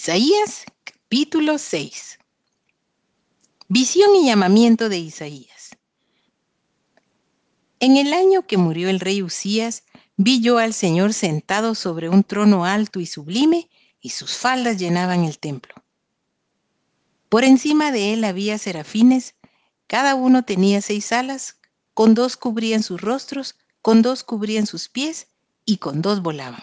Isaías capítulo 6. Visión y llamamiento de Isaías. En el año que murió el rey Usías, vi yo al Señor sentado sobre un trono alto y sublime, y sus faldas llenaban el templo. Por encima de él había serafines, cada uno tenía seis alas, con dos cubrían sus rostros, con dos cubrían sus pies, y con dos volaban.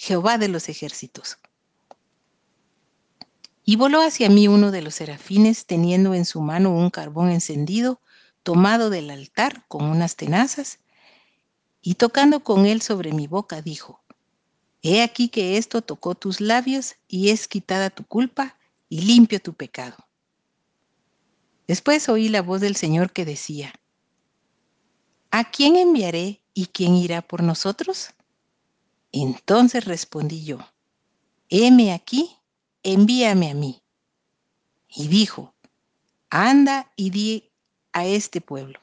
Jehová de los ejércitos. Y voló hacia mí uno de los serafines, teniendo en su mano un carbón encendido, tomado del altar con unas tenazas, y tocando con él sobre mi boca, dijo, He aquí que esto tocó tus labios, y es quitada tu culpa, y limpio tu pecado. Después oí la voz del Señor que decía, ¿A quién enviaré y quién irá por nosotros? Entonces respondí yo, heme aquí, envíame a mí. Y dijo, anda y di a este pueblo,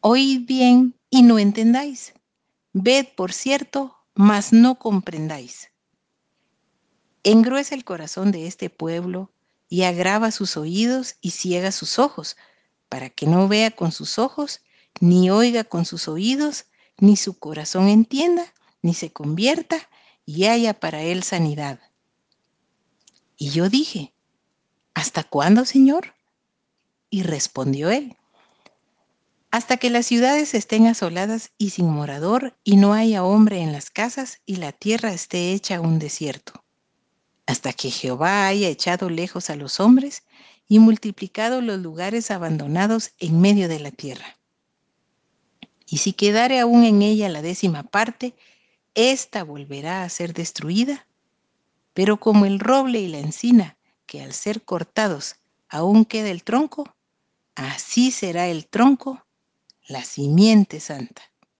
oíd bien y no entendáis, ved por cierto, mas no comprendáis. Engruesa el corazón de este pueblo y agrava sus oídos y ciega sus ojos, para que no vea con sus ojos, ni oiga con sus oídos, ni su corazón entienda, ni se convierta y haya para él sanidad. Y yo dije, ¿hasta cuándo, Señor? Y respondió él, hasta que las ciudades estén asoladas y sin morador y no haya hombre en las casas y la tierra esté hecha un desierto, hasta que Jehová haya echado lejos a los hombres y multiplicado los lugares abandonados en medio de la tierra. Y si quedare aún en ella la décima parte, esta volverá a ser destruida, pero como el roble y la encina, que al ser cortados aún queda el tronco, así será el tronco, la simiente santa.